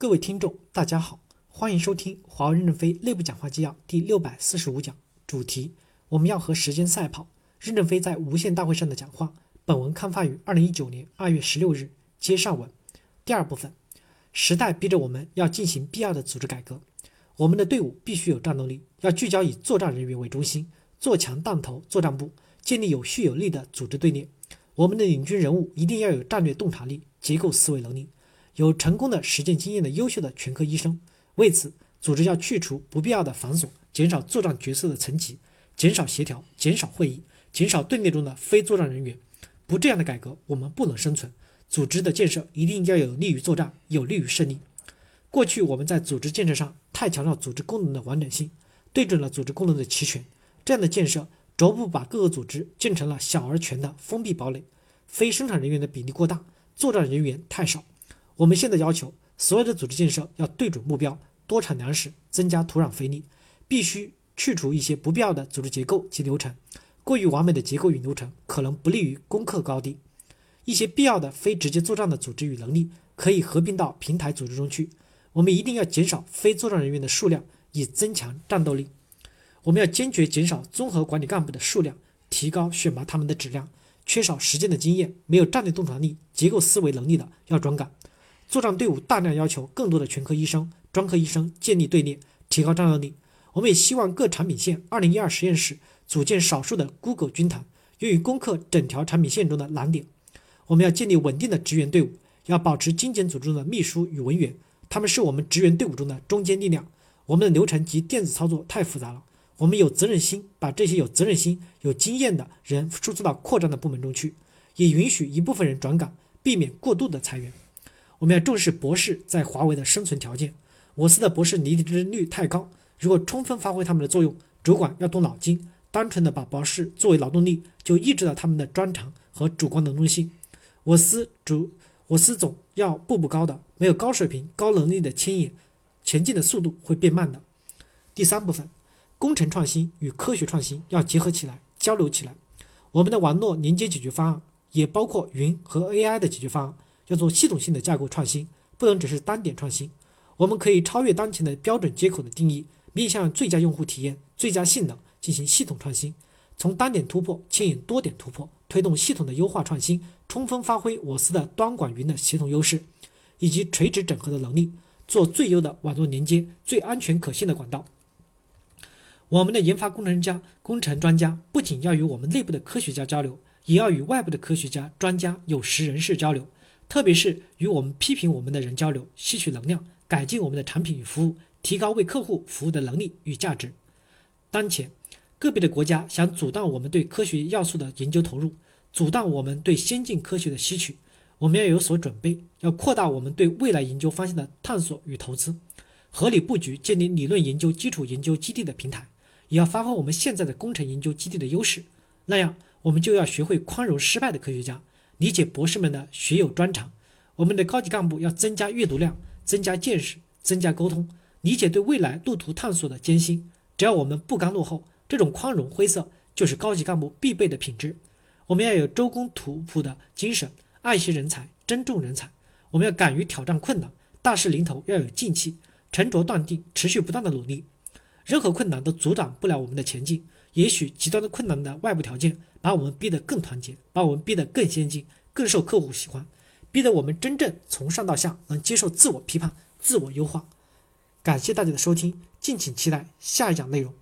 各位听众，大家好，欢迎收听华为任正非内部讲话纪要第六百四十五讲，主题：我们要和时间赛跑。任正非在无线大会上的讲话。本文刊发于二零一九年二月十六日。接上文，第二部分，时代逼着我们要进行必要的组织改革。我们的队伍必须有战斗力，要聚焦以作战人员为中心，做强弹头作战部，建立有序有力的组织队列。我们的领军人物一定要有战略洞察力、结构思维能力。有成功的实践经验的优秀的全科医生，为此，组织要去除不必要的繁琐，减少作战角色的层级，减少协调，减少会议，减少队列中的非作战人员。不这样的改革，我们不能生存。组织的建设一定要有利于作战，有利于胜利。过去我们在组织建设上太强调组织功能的完整性，对准了组织功能的齐全，这样的建设逐步把各个组织建成了小而全的封闭堡垒，非生产人员的比例过大，作战人员太少。我们现在要求所有的组织建设要对准目标，多产粮食，增加土壤肥力，必须去除一些不必要的组织结构及流程。过于完美的结构与流程可能不利于攻克高地。一些必要的非直接作战的组织与能力可以合并到平台组织中去。我们一定要减少非作战人员的数量，以增强战斗力。我们要坚决减少综合管理干部的数量，提高选拔他们的质量。缺少实践的经验，没有战略洞察力、结构思维能力的要转岗。作战队伍大量要求更多的全科医生、专科医生建立队列，提高战斗力。我们也希望各产品线2012实验室组建少数的 Google 军团，用于攻克整条产品线中的难点。我们要建立稳定的职员队伍，要保持精简组织中的秘书与文员，他们是我们职员队伍中的中坚力量。我们的流程及电子操作太复杂了，我们有责任心把这些有责任心、有经验的人输出到扩张的部门中去，也允许一部分人转岗，避免过度的裁员。我们要重视博士在华为的生存条件。我司的博士离职率太高，如果充分发挥他们的作用，主管要动脑筋。单纯的把博士作为劳动力，就抑制了他们的专长和主观能动性。我司主，我司总要步步高的，没有高水平、高能力的牵引，前进的速度会变慢的。第三部分，工程创新与科学创新要结合起来，交流起来。我们的网络连接解决方案也包括云和 AI 的解决方案。要做系统性的架构创新，不能只是单点创新。我们可以超越当前的标准接口的定义，面向最佳用户体验、最佳性能进行系统创新，从单点突破牵引多点突破，推动系统的优化创新，充分发挥我司的端管云的协同优势，以及垂直整合的能力，做最优的网络连接、最安全可信的管道。我们的研发工程家、工程专家不仅要与我们内部的科学家交流，也要与外部的科学家、专家、有识人士交流。特别是与我们批评我们的人交流，吸取能量，改进我们的产品与服务，提高为客户服务的能力与价值。当前，个别的国家想阻断我们对科学要素的研究投入，阻断我们对先进科学的吸取。我们要有所准备，要扩大我们对未来研究方向的探索与投资，合理布局建立理论研究基础研究基地的平台，也要发挥我们现在的工程研究基地的优势。那样，我们就要学会宽容失败的科学家。理解博士们的学有专长，我们的高级干部要增加阅读量，增加见识，增加沟通，理解对未来路途探索的艰辛。只要我们不甘落后，这种宽容灰色就是高级干部必备的品质。我们要有周公吐哺的精神，爱惜人才，珍重人才。我们要敢于挑战困难，大势临头要有静气，沉着断定，持续不断的努力。任何困难都阻挡不了我们的前进。也许极端的困难的外部条件把我们逼得更团结，把我们逼得更先进，更受客户喜欢，逼得我们真正从上到下能接受自我批判、自我优化。感谢大家的收听，敬请期待下一讲内容。